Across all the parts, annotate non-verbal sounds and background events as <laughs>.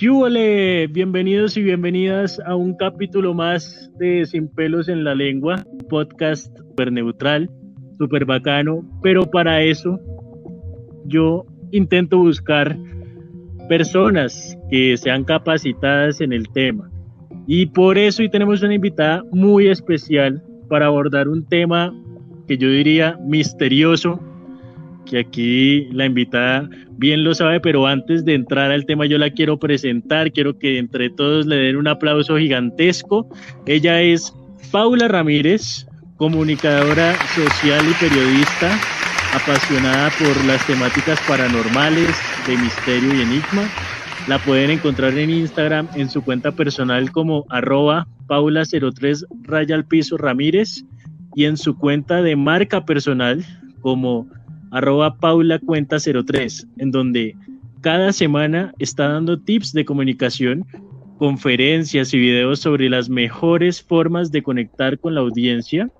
¡Qué Bienvenidos y bienvenidas a un capítulo más de Sin pelos en la lengua, podcast súper neutral, súper bacano, pero para eso yo intento buscar personas que sean capacitadas en el tema. Y por eso hoy tenemos una invitada muy especial para abordar un tema que yo diría misterioso, que aquí la invitada bien lo sabe, pero antes de entrar al tema yo la quiero presentar, quiero que entre todos le den un aplauso gigantesco. Ella es Paula Ramírez, comunicadora social y periodista, apasionada por las temáticas paranormales, de misterio y enigma. La pueden encontrar en Instagram en su cuenta personal como arroba paula03 raya al piso Ramírez y en su cuenta de marca personal como arroba Paula Cuenta 03, en donde cada semana está dando tips de comunicación, conferencias y videos sobre las mejores formas de conectar con la audiencia,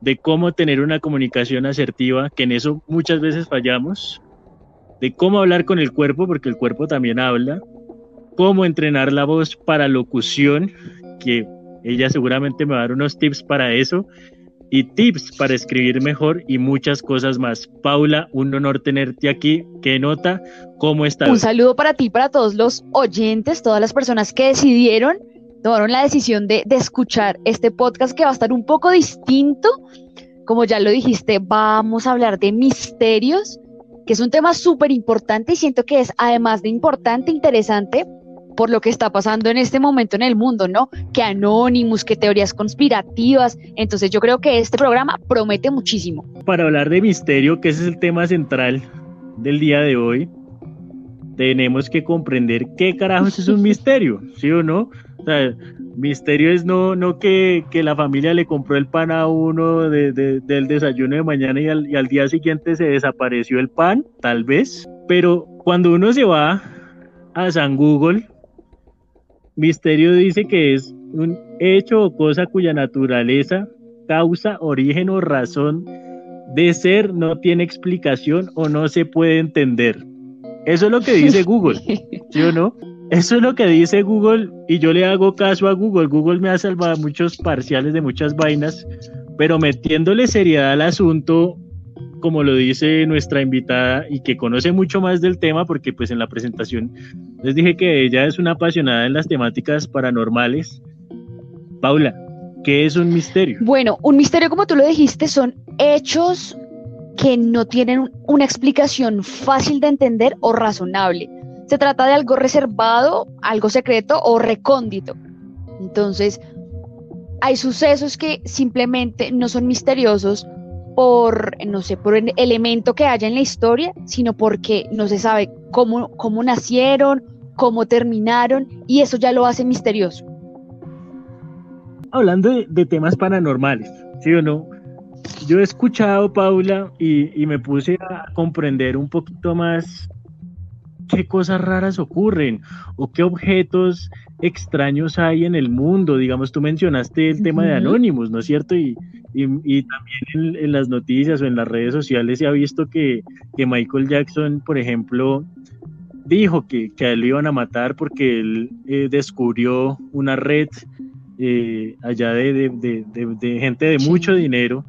de cómo tener una comunicación asertiva, que en eso muchas veces fallamos, de cómo hablar con el cuerpo, porque el cuerpo también habla, cómo entrenar la voz para locución, que ella seguramente me va a dar unos tips para eso, y tips para escribir mejor y muchas cosas más. Paula, un honor tenerte aquí. ¿Qué nota? ¿Cómo estás? Un saludo para ti, para todos los oyentes, todas las personas que decidieron, tomaron la decisión de, de escuchar este podcast que va a estar un poco distinto. Como ya lo dijiste, vamos a hablar de misterios, que es un tema súper importante y siento que es además de importante, interesante, por lo que está pasando en este momento en el mundo, ¿no? Que Anonymous, que teorías conspirativas. Entonces yo creo que este programa promete muchísimo. Para hablar de misterio, que ese es el tema central del día de hoy, tenemos que comprender qué carajos es un <laughs> misterio, ¿sí o no? O sea, misterio es no, no que, la familia le compró el pan a uno del desayuno de mañana y al, y al día siguiente se desapareció el pan, tal vez. Pero cuando uno se va a San Google Misterio dice que es un hecho o cosa cuya naturaleza, causa, origen o razón de ser no tiene explicación o no se puede entender. Eso es lo que dice <laughs> Google, ¿sí o no? Eso es lo que dice Google y yo le hago caso a Google. Google me ha salvado muchos parciales de muchas vainas, pero metiéndole seriedad al asunto, como lo dice nuestra invitada y que conoce mucho más del tema, porque pues en la presentación les dije que ella es una apasionada en las temáticas paranormales. Paula, ¿qué es un misterio? Bueno, un misterio, como tú lo dijiste, son hechos que no tienen una explicación fácil de entender o razonable. Se trata de algo reservado, algo secreto o recóndito. Entonces, hay sucesos que simplemente no son misteriosos por, no sé, por el elemento que haya en la historia, sino porque no se sabe cómo, cómo nacieron, cómo terminaron, y eso ya lo hace misterioso. Hablando de, temas paranormales, ¿sí o no? Yo he escuchado, Paula, y, y me puse a comprender un poquito más qué cosas raras ocurren o qué objetos extraños hay en el mundo. Digamos, tú mencionaste el tema de Anonymous, ¿no es cierto? Y, y, también en, las noticias o en las redes sociales se ha visto que, que Michael Jackson, por ejemplo, dijo que, que, a él lo iban a matar porque él eh, descubrió una red eh, allá de, de, de, gente de mucho dinero.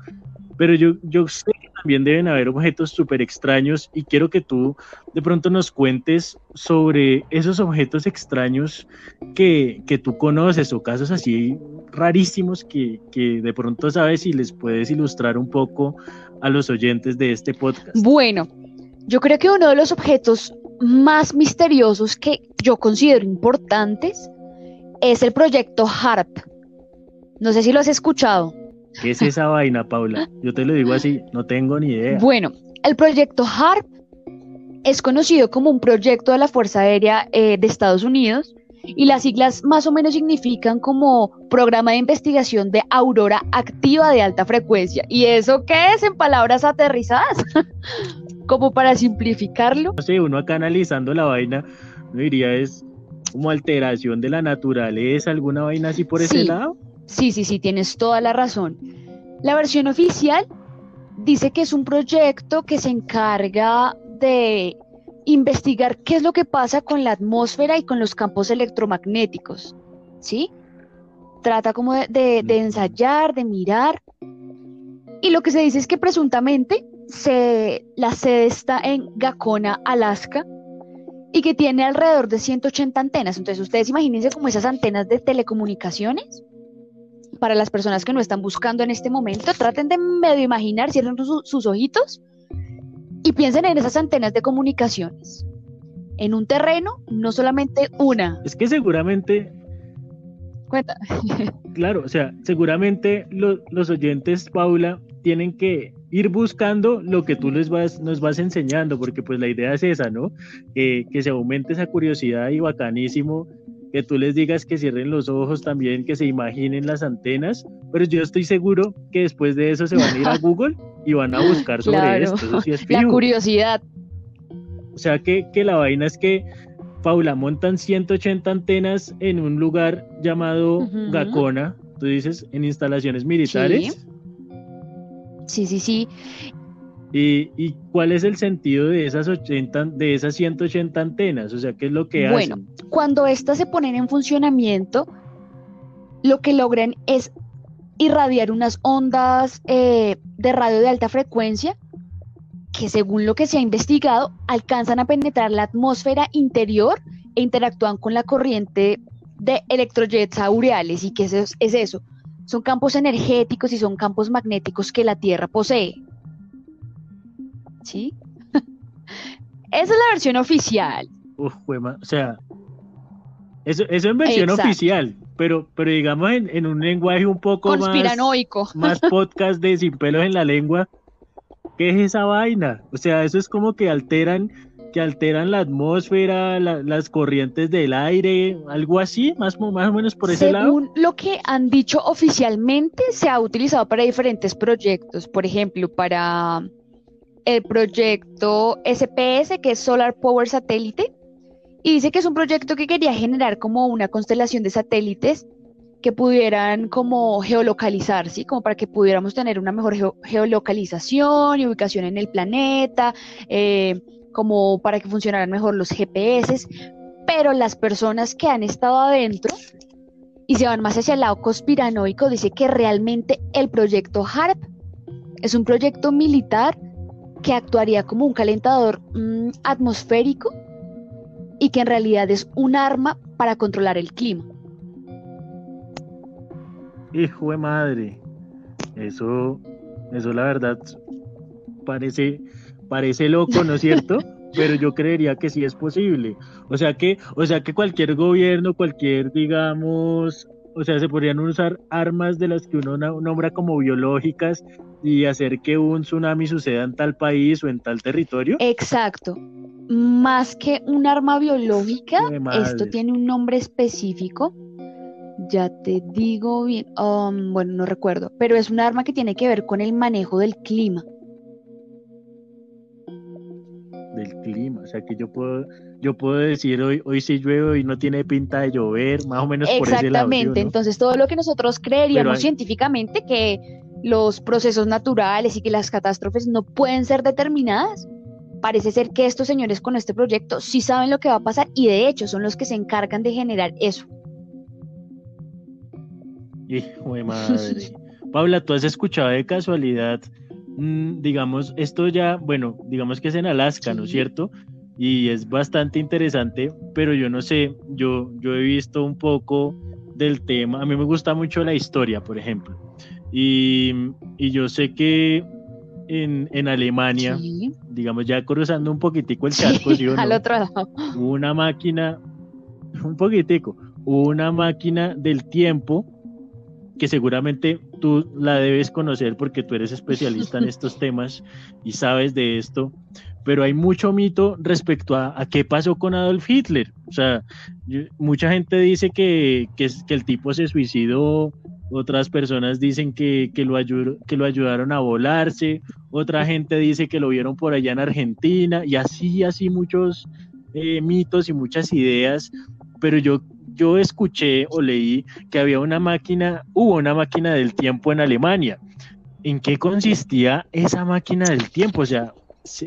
Pero yo, yo sé que también deben haber objetos súper extraños y quiero que tú de pronto nos cuentes sobre esos objetos extraños que, que tú conoces o casos así rarísimos que, que de pronto sabes y les puedes ilustrar un poco a los oyentes de este podcast. Bueno, yo creo que uno de los objetos más misteriosos que yo considero importantes es el proyecto HARP. No sé si lo has escuchado. ¿Qué es esa vaina, Paula? Yo te lo digo así, no tengo ni idea. Bueno, el proyecto HARP es conocido como un proyecto de la Fuerza Aérea eh, de Estados Unidos y las siglas más o menos significan como Programa de Investigación de Aurora Activa de Alta Frecuencia. ¿Y eso qué es en palabras aterrizadas? <laughs> como para simplificarlo. No sé, uno acá analizando la vaina, no diría es como alteración de la naturaleza, alguna vaina así por ese lado. Sí, sí, sí, tienes toda la razón. La versión oficial dice que es un proyecto que se encarga de investigar qué es lo que pasa con la atmósfera y con los campos electromagnéticos, ¿sí? Trata como de, ensayar, de mirar. Y lo que se dice es que presuntamente se, la sede está en Gacona, Alaska, y que tiene alrededor de 180 antenas. Entonces, ustedes imagínense como esas antenas de telecomunicaciones. Para las personas que no están buscando en este momento, traten de medio imaginar, cierren sus ojitos y piensen en esas antenas de comunicaciones. En un terreno, no solamente una. Es que seguramente. Cuenta. <laughs> claro, o sea, seguramente los oyentes, Paula, tienen que ir buscando lo que tú les vas, nos vas enseñando, porque pues la idea es esa, ¿no? que se aumente esa curiosidad y bacanísimo que tú les digas que cierren los ojos también, que se imaginen las antenas, pero yo estoy seguro que después de eso se van a ir a <laughs> Google y van a buscar sobre esto. la curiosidad. O sea que, que la vaina es que Paula montan 180 antenas en un lugar llamado Gacona, tú dices, en instalaciones militares. Sí, sí, sí. ¿Y, cuál es el sentido de esas 80, de esas 180 antenas? O sea, ¿qué es lo que bueno, hacen? Bueno, cuando estas se ponen en funcionamiento, lo que logran es irradiar unas ondas eh, de radio de alta frecuencia que según lo que se ha investigado alcanzan a penetrar la atmósfera interior e interactúan con la corriente de electrojets aureales. ¿Y qué es, es eso? Son campos energéticos y son campos magnéticos que la Tierra posee. ¿Sí? Esa es la versión oficial. Uf, o sea, eso, eso en versión oficial, pero, pero digamos en, un lenguaje un poco Conspiranoico. más, más <laughs> podcast de sin pelos en la lengua. ¿Qué es esa vaina? O sea, eso es como que alteran que alteran la atmósfera, las corrientes del aire, algo así, más, más o menos por ese lado. Según lo que han dicho oficialmente, se ha utilizado para diferentes proyectos, por ejemplo, para el proyecto SPS, que es Solar Power Satélite, y dice que es un proyecto que quería generar como una constelación de satélites que pudieran como geolocalizar, ¿sí? Como para que pudiéramos tener una mejor geolocalización y ubicación en el planeta, eh, como para que funcionaran mejor los GPS, pero las personas que han estado adentro y se van más hacia el lado conspiranoico, dice que realmente el proyecto HARP es un proyecto militar que actuaría como un calentador mm, atmosférico y que en realidad es un arma para controlar el clima. Hijo de madre, eso, eso la verdad parece, parece loco, ¿no es cierto? <laughs> Pero yo creería que sí es posible. O sea que, o sea que cualquier gobierno, cualquier, digamos, o sea, se podrían usar armas de las que uno nombra como biológicas y hacer que un tsunami suceda en tal país o en tal territorio. Exacto. Más que un arma biológica, esto tiene un nombre específico. Ya te digo bien, um, bueno, no recuerdo, pero es un arma que tiene que ver con el manejo del clima. Clima, o sea que yo puedo, yo puedo decir hoy, hoy sí llueve y no tiene pinta de llover, más o menos por ese lado. Exactamente, entonces todo lo que nosotros creeríamos científicamente que los procesos naturales y que las catástrofes no pueden ser determinadas. Parece ser que estos señores con este proyecto sí saben lo que va a pasar y de hecho son los que se encargan de generar eso. Hijo de madre. Paula, ¿tú has escuchado de casualidad, digamos, esto ya, bueno, digamos que es en Alaska, ¿no es cierto? Y es bastante interesante, pero yo no sé, yo, yo he visto un poco del tema, a mí me gusta mucho la historia, por ejemplo. Y, yo sé que en, Alemania, digamos ya cruzando un poquitico el charco, <laughs> al otro lado. una máquina, <laughs> un poquitico, una máquina del tiempo que seguramente tú la debes conocer porque tú eres especialista en estos <laughs> temas y sabes de esto, pero hay mucho mito respecto a, qué pasó con Adolf Hitler. O sea, mucha gente dice que, que, que el tipo se suicidó otras personas dicen que, lo que lo ayudaron a volarse, otra gente dice que lo vieron por allá en Argentina, y así, así muchos eh, mitos y muchas ideas, pero yo, yo escuché o leí que había una máquina, hubo una máquina del tiempo en Alemania. ¿En qué consistía esa máquina del tiempo? O sea,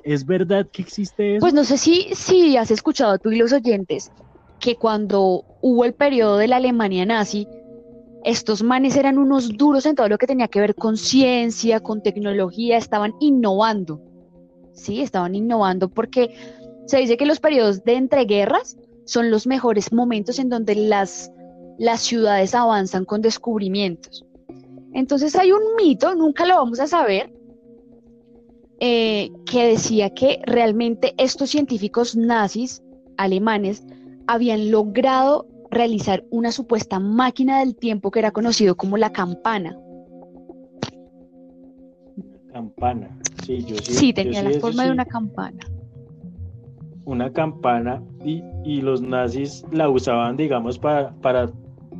¿Es verdad que existe eso? Pues no sé si, si has escuchado tú y los oyentes que cuando hubo el periodo de la Alemania nazi, estos manes eran unos duros en todo lo que tenía que ver con ciencia, con tecnología, estaban innovando. Sí, estaban innovando porque se dice que los periodos de entreguerras son los mejores momentos en donde las, las ciudades avanzan con descubrimientos. Entonces hay un mito, nunca lo vamos a saber, eh, que decía que realmente estos científicos nazis alemanes habían logrado realizar una supuesta máquina del tiempo que era conocido como la campana. Campana, sí, yo sí. Sí, tenía la forma de una campana. Una campana y, y, los nazis la usaban, digamos, para, para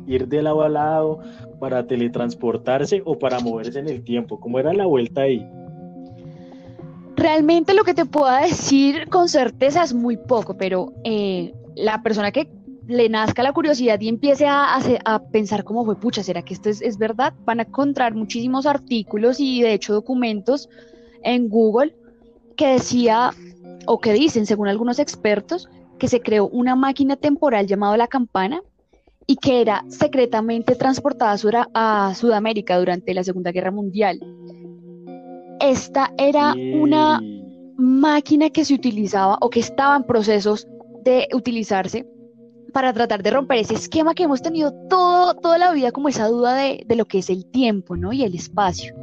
ir de lado a lado, para teletransportarse o para moverse en el tiempo. ¿Cómo era la vuelta ahí? Realmente lo que te puedo decir con certeza es muy poco, pero eh, la persona que le nazca la curiosidad y empiece a, a, pensar cómo fue, pucha, ¿será que esto es, verdad? Van a encontrar muchísimos artículos y de hecho documentos en Google que decía, o que dicen, según algunos expertos, que se creó una máquina temporal llamada la campana y que era secretamente transportada a, Sudamérica durante la Segunda Guerra Mundial. Esta era una máquina que se utilizaba o que estaba en procesos de utilizarse para tratar de romper ese esquema que hemos tenido todo, toda la vida, como esa duda de, lo que es el tiempo ¿no? y el espacio.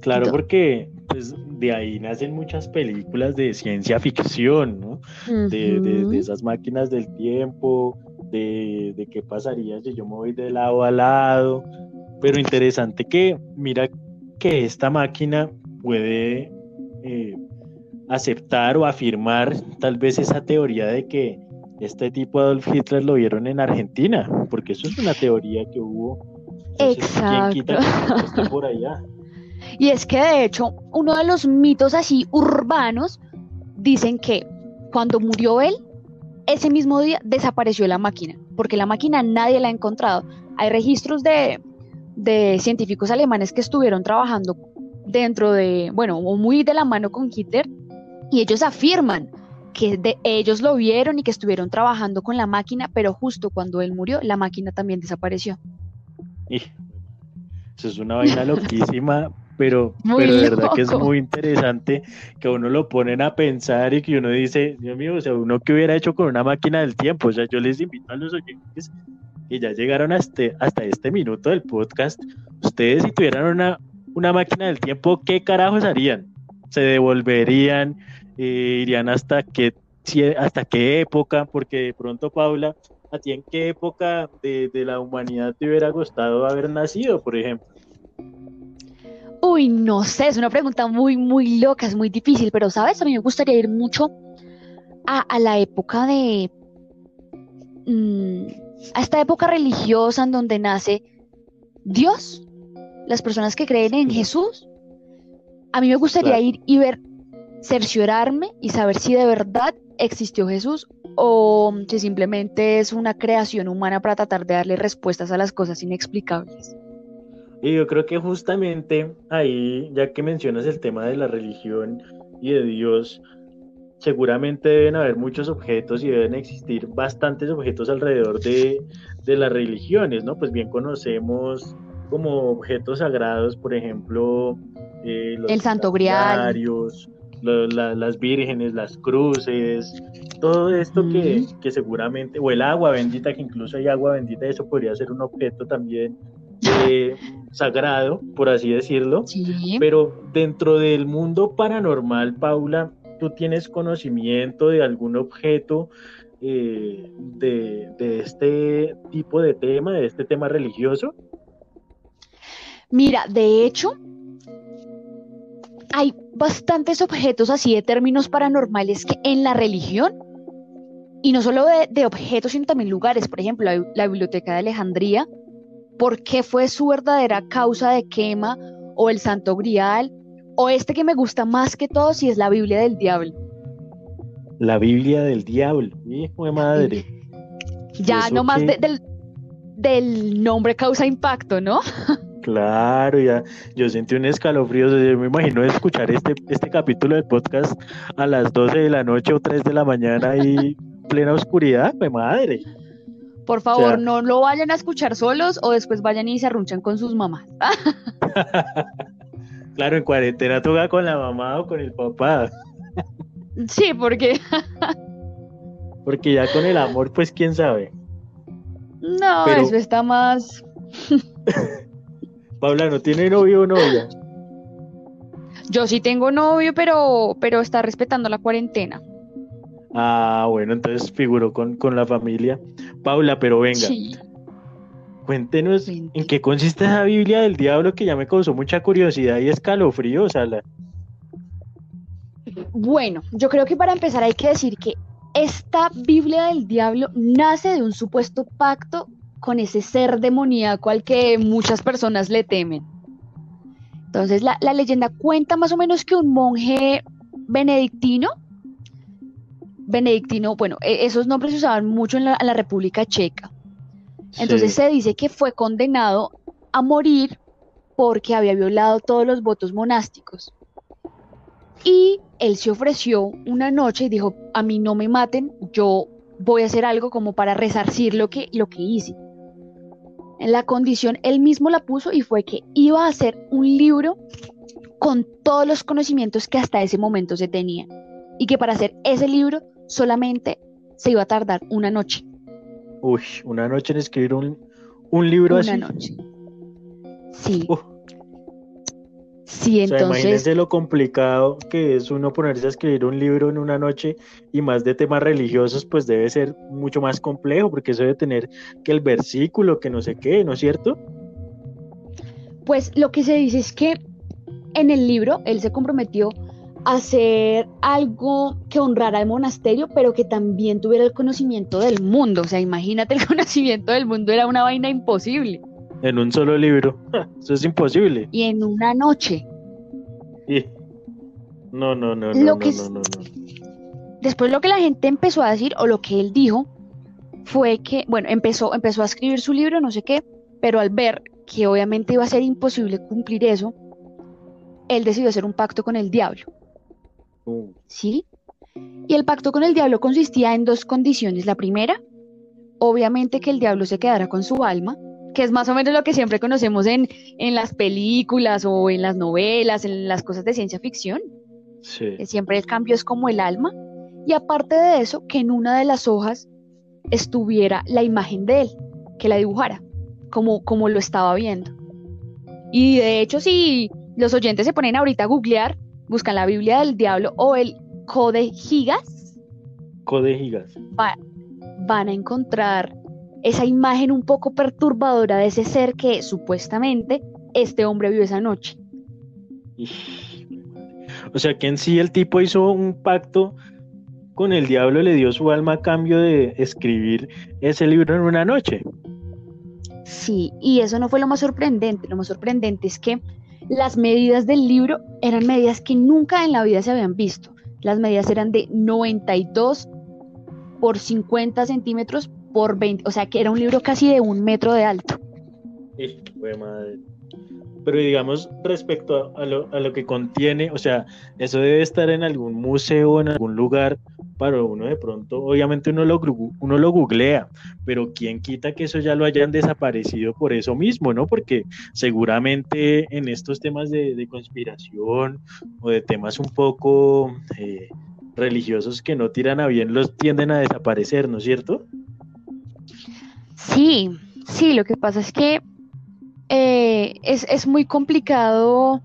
Claro, porque pues, de ahí nacen muchas películas de ciencia ficción, ¿no? de, esas máquinas del tiempo, de, de, qué pasaría si yo me voy de lado a lado. Pero interesante que, mira, que esta máquina puede eh, aceptar o afirmar tal vez esa teoría de que este tipo de Adolf Hitler lo vieron en Argentina, porque eso es una teoría que hubo. Exacto. por allá? Y es que de hecho, uno de los mitos así urbanos dicen que cuando murió él, ese mismo día desapareció la máquina, porque la máquina nadie la ha encontrado. Hay registros de, de científicos alemanes que estuvieron trabajando dentro de, bueno, muy de la mano con Hitler y ellos afirman que de, ellos lo vieron y que estuvieron trabajando con la máquina, pero justo cuando él murió, la máquina también desapareció. eso es una vaina <laughs> loquísima, pero, pero de verdad que es muy interesante que uno lo ponen a pensar y que uno dice, Dios mío, o sea, uno que hubiera hecho con una máquina del tiempo, o sea, yo les invito a los oyentes que ya llegaron hasta, hasta este minuto del podcast, ustedes si tuvieran una, una máquina del tiempo, ¿qué carajos harían? ¿Se devolverían? Eh, irían hasta qué, hasta qué época, porque de pronto, Paula, ¿a ti en qué época de, la humanidad te hubiera gustado haber nacido, por ejemplo? Uy, no sé, es una pregunta muy, muy loca, es muy difícil, pero sabes, a mí me gustaría ir mucho a, la época de... Mm, a esta época religiosa en donde nace Dios, las personas que creen en Jesús. A mí me gustaría ir y ver cerciorarme y saber si de verdad existió Jesús o si simplemente es una creación humana para tratar de darle respuestas a las cosas inexplicables. Y yo creo que justamente ahí, ya que mencionas el tema de la religión y de Dios, seguramente deben haber muchos objetos y deben existir bastantes objetos alrededor de, las religiones, ¿no? Pues bien conocemos como objetos sagrados, por ejemplo, eh, el Santo Grial, las vírgenes, las cruces, todo esto que, seguramente, o el agua bendita, que incluso hay agua bendita, eso podría ser un objeto también eh, sagrado, por así decirlo. Pero dentro del mundo paranormal, Paula, ¿tú tienes conocimiento de algún objeto eh, de, de este tipo de tema, de este tema religioso? Mira, de hecho, hay bastantes objetos así de términos paranormales que en la religión, y no solo de, objetos, sino también lugares, por ejemplo, la, Biblioteca de Alejandría, ¿por qué fue su verdadera causa de quema? O el Santo Grial, o este que me gusta más que todo, si es la Biblia del Diablo. La Biblia del Diablo, hijo de madre. <laughs> Ya, no más del, del nombre causa impacto, ¿no? <laughs> Claro, ya, yo sentí un escalofrío, yo me imagino escuchar este, este capítulo del podcast a las 12 de la noche o 3 de la mañana y plena oscuridad, mi madre. Por favor, no lo vayan a escuchar solos o después vayan y se arrunchan con sus mamás. <laughs> claro, en cuarentena toca con la mamá o con el papá. sí, porque... <laughs> porque ya con el amor, pues quién sabe. No, eso está más... <laughs> Paula, ¿no tiene novio o novia? Yo sí tengo novio, pero, pero está respetando la cuarentena. Ah, bueno, entonces figuró con, la familia. Paula, pero venga. Cuéntenos en qué consiste esa Biblia del diablo que ya me causó mucha curiosidad y escalofrío, Sala. Bueno, yo creo que para empezar hay que decir que esta Biblia del diablo nace de un supuesto pacto con ese ser demoníaco al que muchas personas le temen. Entonces la, leyenda cuenta más o menos que un monje benedictino, benedictino, bueno, e, esos nombres se usaban mucho en la, República Checa. Entonces se dice que fue condenado a morir porque había violado todos los votos monásticos. Y él se ofreció una noche y dijo, a mí no me maten, yo voy a hacer algo como para resarcir lo que, lo que hice la condición él mismo la puso y fue que iba a hacer un libro con todos los conocimientos que hasta ese momento se tenían y que para hacer ese libro solamente se iba a tardar una noche. Uy, una noche en escribir un, libro así. Una noche. Sí. Sí, entonces. imagínense lo complicado que es uno ponerse a escribir un libro en una noche y más de temas religiosos, pues debe ser mucho más complejo, porque eso debe tener que el versículo, que no sé qué, ¿no es cierto? Pues lo que se dice es que en el libro él se comprometió hacer algo que honrara al monasterio, pero que también tuviera el conocimiento del mundo. O sea, imagínate el <laughs> conocimiento del mundo, era una vaina imposible. En un solo libro. <laughs> Eso es imposible. Y en una noche. No, no, no, no, que no, no, Después lo que la gente empezó a decir, o lo que él dijo, fue que, bueno, empezó, empezó a escribir su libro, no sé qué, pero al ver que obviamente iba a ser imposible cumplir eso, él decidió hacer un pacto con el diablo. ¿Sí? Y el pacto con el diablo consistía en dos condiciones. La primera, obviamente que el diablo se quedara con su alma, que es más o menos lo que siempre conocemos en, las películas o en las novelas, en las cosas de ciencia ficción. Sí. Que siempre el cambio es como el alma. Y aparte de eso, que en una de las hojas estuviera la imagen de él, que la dibujara, como, como lo estaba viendo. Y de hecho, si los oyentes se ponen ahorita a googlear, buscan la Biblia del Diablo o el Code Gigas. Code Gigas. van a encontrar esa imagen un poco perturbadora de ese ser que supuestamente este hombre vio esa noche. O sea que en sí el tipo hizo un pacto con el diablo, le dio su alma a cambio de escribir ese libro en una noche. Sí, y eso no fue lo más sorprendente. Lo más sorprendente es que las medidas del libro eran medidas que nunca en la vida se habían visto. Las medidas eran de 92 por 50 centímetros por 20, o sea que era un libro casi de un metro de alto. madre. Pero digamos, respecto a lo, a lo, que contiene, o sea, eso debe estar en algún museo, en algún lugar, para uno de pronto, obviamente uno lo, uno lo googlea, pero ¿quién quita que eso ya lo hayan desaparecido por eso mismo, no? Porque seguramente en estos temas de, de conspiración o de temas un poco eh, religiosos que no tiran a bien, los tienden a desaparecer, ¿no es cierto? Sí, sí, lo que pasa es que eh, es, muy complicado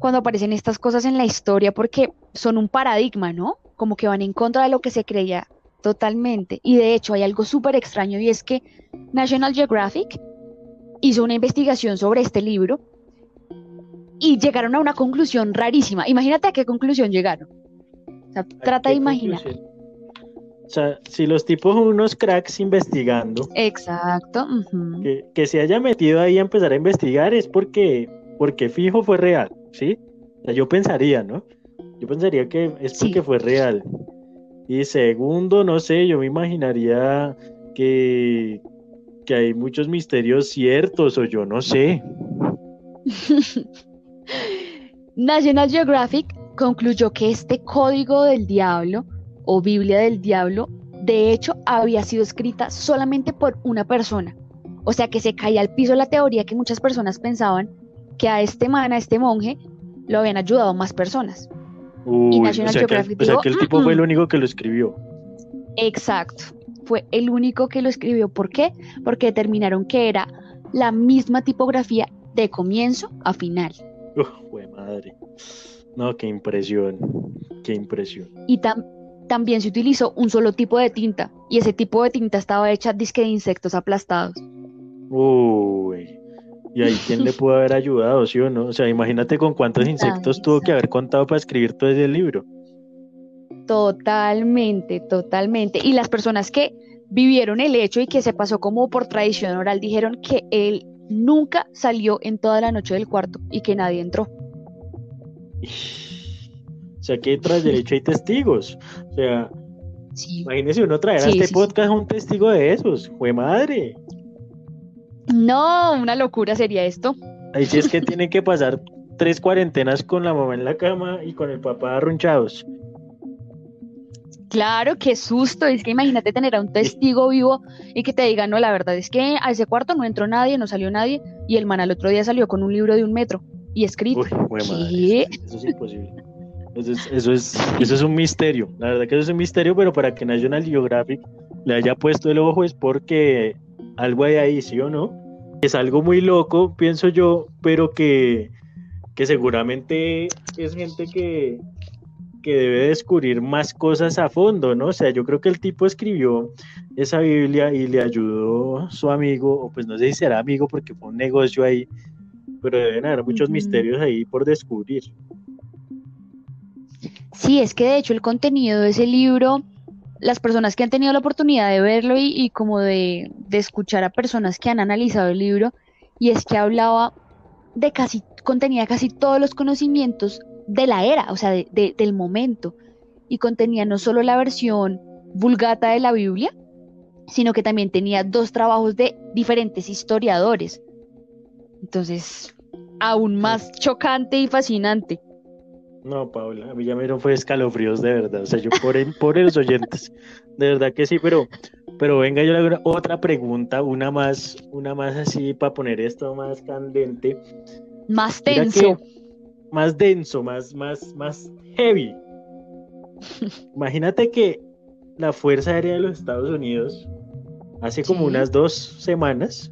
cuando aparecen estas cosas en la historia porque son un paradigma, ¿no? Como que van en contra de lo que se creía totalmente. Y de hecho hay algo súper extraño y es que National Geographic hizo una investigación sobre este libro y llegaron a una conclusión rarísima. Imagínate a qué conclusión llegaron. O sea, trata de imaginar. O sea, si los tipos son unos cracks investigando. Exacto. que, se haya metido ahí a empezar a investigar es porque, porque fijo fue real, ¿sí? O sea, yo pensaría, ¿no? Yo pensaría que es porque fue real. Y segundo, no sé, yo me imaginaría que, que hay muchos misterios ciertos o yo no sé. <laughs> National Geographic concluyó que este código del diablo o Biblia del diablo, de hecho, había sido escrita solamente por una persona. O sea que se caía al piso la teoría que muchas personas pensaban que a este man, a este monje, lo habían ayudado más personas. Y National Geographic que, o sea que el tipo fue el único que lo escribió. Exacto, fue el único que lo escribió. ¿Por qué? Porque determinaron que era la misma tipografía de comienzo a final. Uf, madre. No, qué impresión, qué impresión. Y también se utilizó un solo tipo de tinta, y ese tipo de tinta estaba hecha disque de insectos aplastados. Uy, ¿y ahí quién le pudo haber ayudado, sí o no? O sea, imagínate con cuántos insectos tuvo que haber contado para escribir todo ese libro. Totalmente, totalmente. Y las personas que vivieron el hecho y que se pasó como por tradición oral dijeron que él nunca salió en toda la noche del cuarto y que nadie entró. O sea que tras derecho hay testigos. O sea, imagínese uno traer a este podcast un testigo de esos. Fue madre. No, una locura sería esto. Ahí sí es que tienen que pasar tres cuarentenas con la mamá en la cama y con el papá arrunchados. Claro, qué susto. Es que imagínate tener a un testigo vivo y que te diga, no, la verdad es que a ese cuarto no entró nadie, no salió nadie, y el man al otro día salió con un libro de un metro y escrito. Uy, eso, es imposible. Eso es, eso, es, eso es un misterio. La verdad que eso es un misterio, pero para que National Geographic le haya puesto el ojo es porque algo hay ahí, ¿sí o no? Es algo muy loco, pienso yo, pero que, que seguramente es gente que, que debe descubrir más cosas a fondo, ¿no? O sea, yo creo que el tipo escribió esa Biblia y le ayudó su amigo, o pues no sé si será amigo porque fue un negocio ahí, pero deben haber muchos misterios ahí por descubrir. Sí, es que de hecho el contenido de ese libro, las personas que han tenido la oportunidad de verlo y, como de, escuchar a personas que han analizado el libro, y es que hablaba de casi, contenía casi todos los conocimientos de la era, o sea, del momento, y contenía no solo la versión vulgata de la Biblia, sino que también tenía dos trabajos de diferentes historiadores. Entonces, aún más chocante y fascinante. No, Paula, a mí ya me fue escalofríos de verdad. O sea, yo por, el, por los oyentes, de verdad que sí, pero, pero venga, yo le hago otra pregunta, una más, una más así para poner esto más candente. Más tenso. Más denso, más, más, más heavy. <laughs> Imagínate que la Fuerza Aérea de los Estados Unidos, hace como unas dos semanas,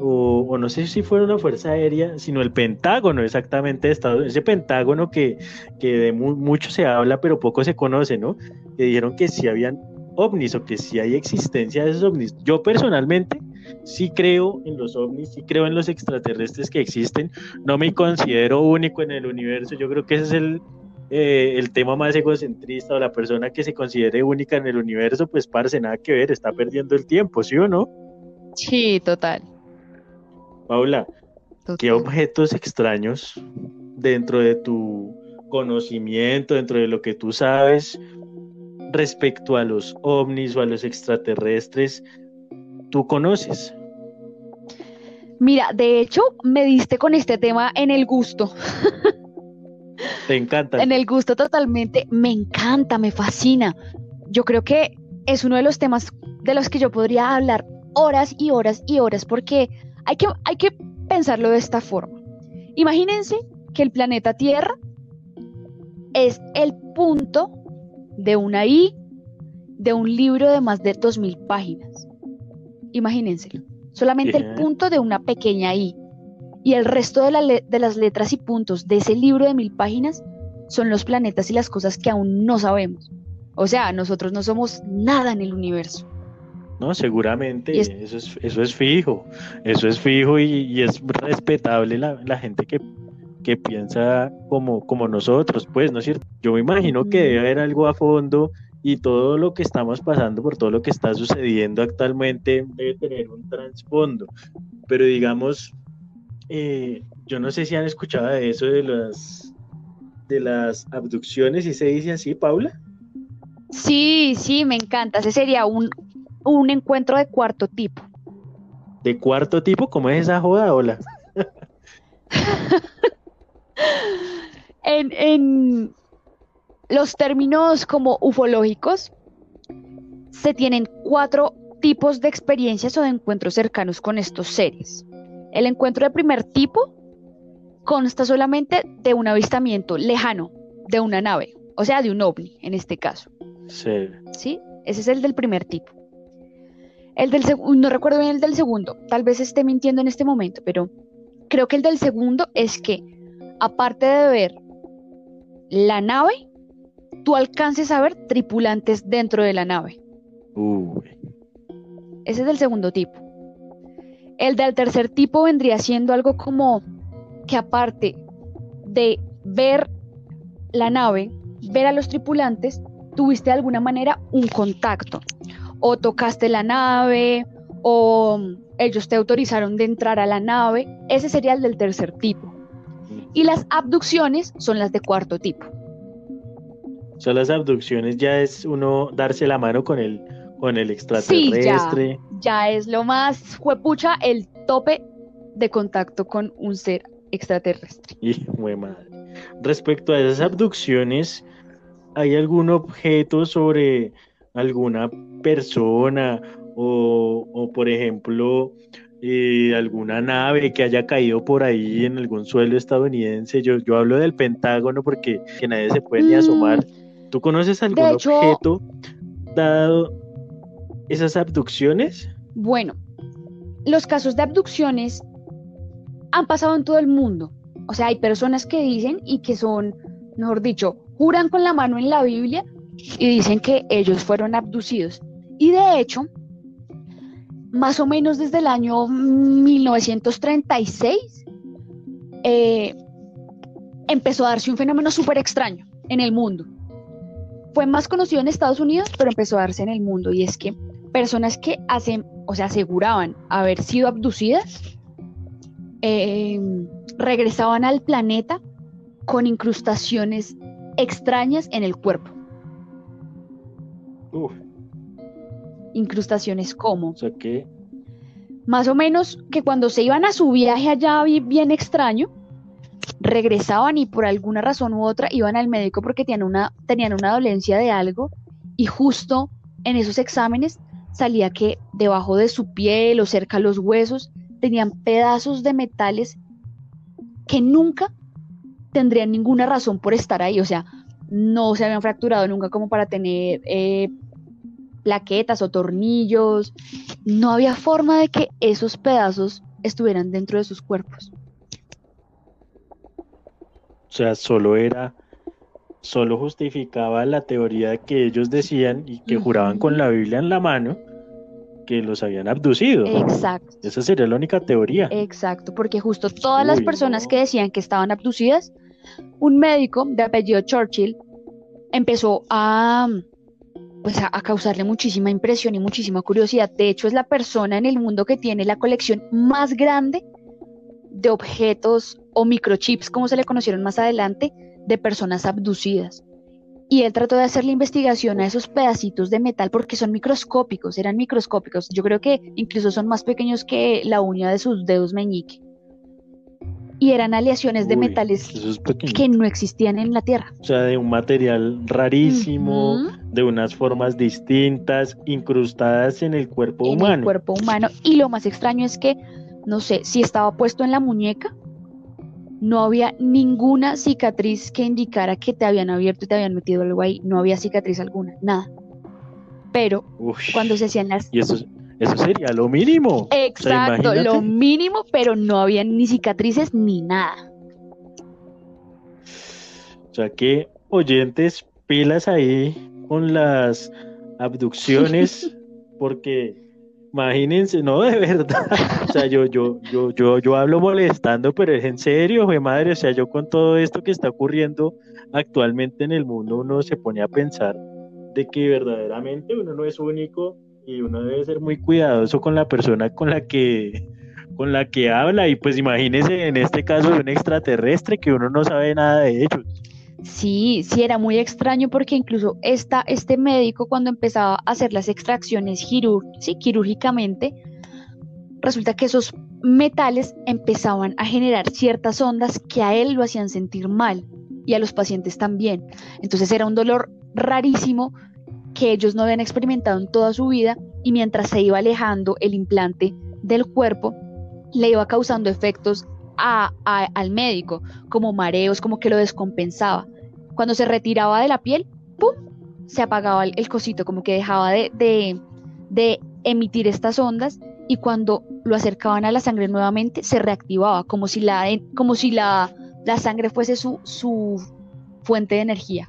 o, no sé si fuera una fuerza aérea, sino el Pentágono exactamente de Estados ese Pentágono que, que de mucho se habla pero poco se conoce, ¿no? Que dijeron que si habían ovnis o que si hay existencia de esos ovnis. Yo personalmente sí creo en los ovnis, sí creo en los extraterrestres que existen, no me considero único en el universo, yo creo que ese es el, eh, el tema más egocentrista o la persona que se considere única en el universo, pues parece nada que ver, está perdiendo el tiempo, ¿sí o no? Sí, total. Paula, ¿qué objetos extraños dentro de tu conocimiento, dentro de lo que tú sabes respecto a los ovnis o a los extraterrestres, tú conoces? Mira, de hecho, me diste con este tema en el gusto. Te encanta. en el gusto totalmente. Me encanta, me fascina. Yo creo que es uno de los temas de los que yo podría hablar horas y horas y horas porque hay que, hay que pensarlo de esta forma. Imagínense que el planeta Tierra es el punto de una I de un libro de más de 2.000 páginas. Imagínenselo. Solamente el punto de una pequeña I. Y el resto de, de, las letras y puntos de ese libro de mil páginas son los planetas y las cosas que aún no sabemos. O sea, nosotros no somos nada en el universo. No, seguramente, eso, es, eso es fijo, eso es fijo y, es respetable la, gente que, piensa como, como nosotros, pues, ¿no es cierto? Yo me imagino que debe haber algo a fondo y todo lo que estamos pasando por todo lo que está sucediendo actualmente debe tener un trasfondo, pero digamos, eh, yo no sé si han escuchado de eso de las de las abducciones y se dice así, Paula. Sí, sí, me encanta. Ese sería un, un encuentro de cuarto tipo. ¿De cuarto tipo? ¿Cómo es esa joda, hola? <laughs> en, en los términos como ufológicos, se tienen cuatro tipos de experiencias o de encuentros cercanos con estos seres. El encuentro de primer tipo consta solamente de un avistamiento lejano de una nave, o sea, de un ovni en este caso. Sí. ¿Sí? Ese es el del primer tipo. El del segundo, no recuerdo bien el del segundo, tal vez esté mintiendo en este momento, pero creo que el del segundo es que, aparte de ver la nave, tú alcances a ver tripulantes dentro de la nave. Uy. Ese es del segundo tipo. El del tercer tipo vendría siendo algo como que aparte de ver la nave, ver a los tripulantes, tuviste de alguna manera un contacto. O tocaste la nave, o ellos te autorizaron de entrar a la nave. Ese sería el del tercer tipo. Y las abducciones son las de cuarto tipo. Son las abducciones, ya es uno darse la mano con el, con el extraterrestre. ya, es lo más juepucha, el tope de contacto con un ser extraterrestre. <laughs> Y, madre. Respecto a esas abducciones, ¿hay algún objeto sobre alguna persona o, por ejemplo, eh, alguna nave que haya caído por ahí en algún suelo estadounidense? Yo, yo hablo del Pentágono porque que nadie se puede ni asomar. Mm, ¿Tú conoces algún objeto dado esas abducciones? Bueno, los casos de abducciones han pasado en todo el mundo. O sea, hay personas que dicen y que son, mejor dicho, juran con la mano en la Biblia y dicen que ellos fueron abducidos. Y de hecho, más o menos desde el año 1936, eh, empezó a darse un fenómeno súper extraño en el mundo. Fue más conocido en Estados Unidos, pero empezó a darse en el mundo. Y es que personas que hacen, o sea, aseguraban haber sido abducidas, eh, regresaban al planeta con incrustaciones extrañas en el cuerpo. Incrustaciones como. O sea que. Más o menos que cuando se iban a su viaje allá bien extraño, regresaban y por alguna razón u otra iban al médico porque tenían una, tenían una dolencia de algo y justo en esos exámenes salía que debajo de su piel o cerca de los huesos tenían pedazos de metales que nunca tendrían ninguna razón por estar ahí, o sea, no se habían fracturado nunca como para tener eh, plaquetas o tornillos, no había forma de que esos pedazos estuvieran dentro de sus cuerpos. O sea, solo era, solo justificaba la teoría que ellos decían y que juraban con la Biblia en la mano, que los habían abducido. Exacto. Esa sería la única teoría. Exacto, porque justo todas las personas que decían que estaban abducidas, un médico de apellido Churchill empezó a pues a, causarle muchísima impresión y muchísima curiosidad. De hecho, es la persona en el mundo que tiene la colección más grande de objetos o microchips, como se le conocieron más adelante, de personas abducidas y él trató de hacer la investigación a esos pedacitos de metal porque son microscópicos, eran microscópicos. Yo creo que incluso son más pequeños que la uña de sus dedos meñique. Y eran aleaciones de metales que no existían en la Tierra. O sea, de un material rarísimo, de unas formas distintas, incrustadas en el cuerpo humano. En el cuerpo humano. Y lo más extraño es que, no sé, si estaba puesto en la muñeca, no había ninguna cicatriz que indicara que te habían abierto y te habían metido algo ahí, no había cicatriz alguna, nada. Pero cuando se hacían las... Y eso, eso sería lo mínimo. Exacto, lo mínimo, pero no había ni cicatrices ni nada. O sea que oyentes, pilas ahí con las abducciones, <laughs> porque Imagínense, no, de verdad. O sea, yo, yo, yo, yo, yo hablo molestando, pero es en serio, fue madre. O sea, yo con todo esto que está ocurriendo actualmente en el mundo, uno se pone a pensar de que verdaderamente uno no es único y uno debe ser muy cuidadoso con la persona con la que con la que habla y pues imagínense en este caso un extraterrestre que uno no sabe nada de ellos. Sí, sí, era muy extraño porque incluso esta, este médico cuando empezaba a hacer las extracciones sí, quirúrgicamente, resulta que esos metales empezaban a generar ciertas ondas que a él lo hacían sentir mal y a los pacientes también. Entonces era un dolor rarísimo que ellos no habían experimentado en toda su vida y mientras se iba alejando el implante del cuerpo, le iba causando efectos al médico, como mareos, como que lo descompensaba. Cuando se retiraba de la piel, ¡pum! se apagaba el, cosito, como que dejaba de, emitir estas ondas y cuando lo acercaban a la sangre nuevamente se reactivaba, como si la, como si la, sangre fuese su fuente de energía.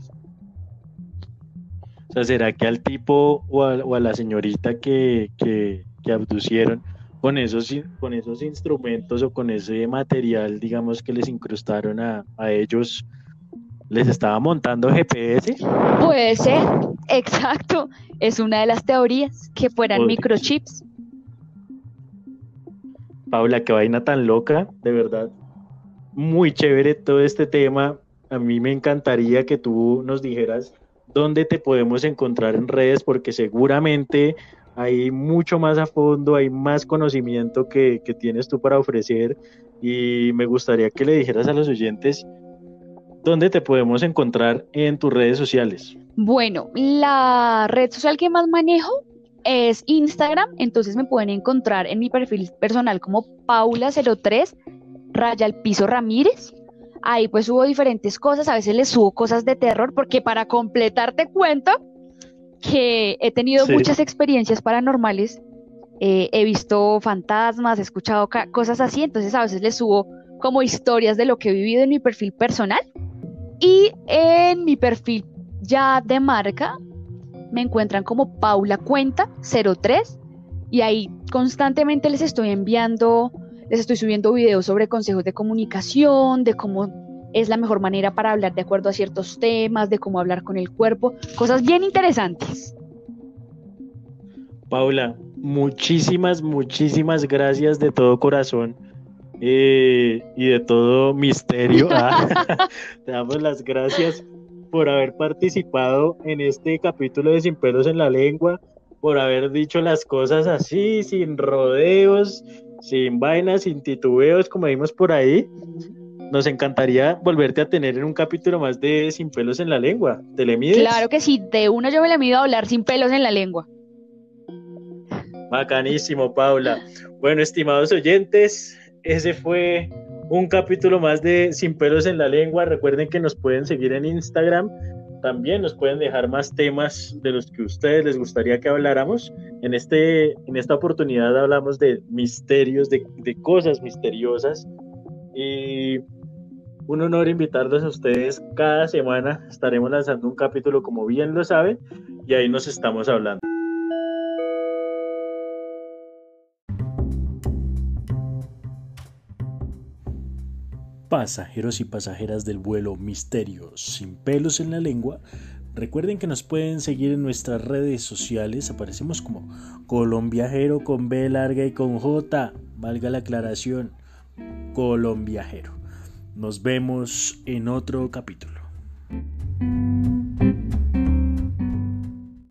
O sea, ¿será que al tipo o a, la señorita que, que, abducieron con esos, con esos instrumentos o con ese material, digamos, que les incrustaron a, a ellos, les estaba montando GPS? Puede ser, exacto. Es una de las teorías que fueran microchips. Paula, qué vaina tan loca, de verdad. Muy chévere todo este tema. A mí me encantaría que tú nos dijeras dónde te podemos encontrar en redes, porque seguramente hay mucho más a fondo, hay más conocimiento que, que tienes tú para ofrecer y me gustaría que le dijeras a los oyentes dónde te podemos encontrar en tus redes sociales. Bueno, la red social que más manejo es Instagram, entonces me pueden encontrar en mi perfil personal como Paula03 raya al piso Ramírez. Ahí pues subo diferentes cosas, a veces les subo cosas de terror porque para completarte cuento que he tenido muchas experiencias paranormales, eh, he visto fantasmas, he escuchado cosas así, entonces a veces les subo como historias de lo que he vivido en mi perfil personal. Y en mi perfil ya de marca me encuentran como Paula Cuenta 03 y ahí constantemente les estoy enviando, les estoy subiendo videos sobre consejos de comunicación, de cómo es la mejor manera para hablar de acuerdo a ciertos temas, de cómo hablar con el cuerpo, cosas bien interesantes. Paula, muchísimas, muchísimas gracias de todo corazón eh, y de todo misterio. <laughs> Ah, <laughs> te damos las gracias por haber participado en este capítulo de Sin pelos en la lengua, por haber dicho las cosas así, sin rodeos, sin vainas, sin titubeos, como vimos por ahí. Nos encantaría volverte a tener en un capítulo más de Sin pelos en la lengua. ¿Te le mides? Claro que sí, de una yo me le mido a hablar sin pelos en la lengua. Bacanísimo, Paula. Bueno, estimados oyentes, ese fue un capítulo más de Sin pelos en la lengua. Recuerden que nos pueden seguir en Instagram. También nos pueden dejar más temas de los que a ustedes les gustaría que habláramos. En, este, en esta oportunidad hablamos de misterios, de, de cosas misteriosas. Y un honor invitarlos a ustedes. Cada semana estaremos lanzando un capítulo, como bien lo saben, y ahí nos estamos hablando. pasajeros y pasajeras del vuelo Misterios sin pelos en la lengua, recuerden que nos pueden seguir en nuestras redes sociales, aparecemos como Colombiajero con B larga y con J, valga la aclaración, Colombiajero. Nos vemos en otro capítulo.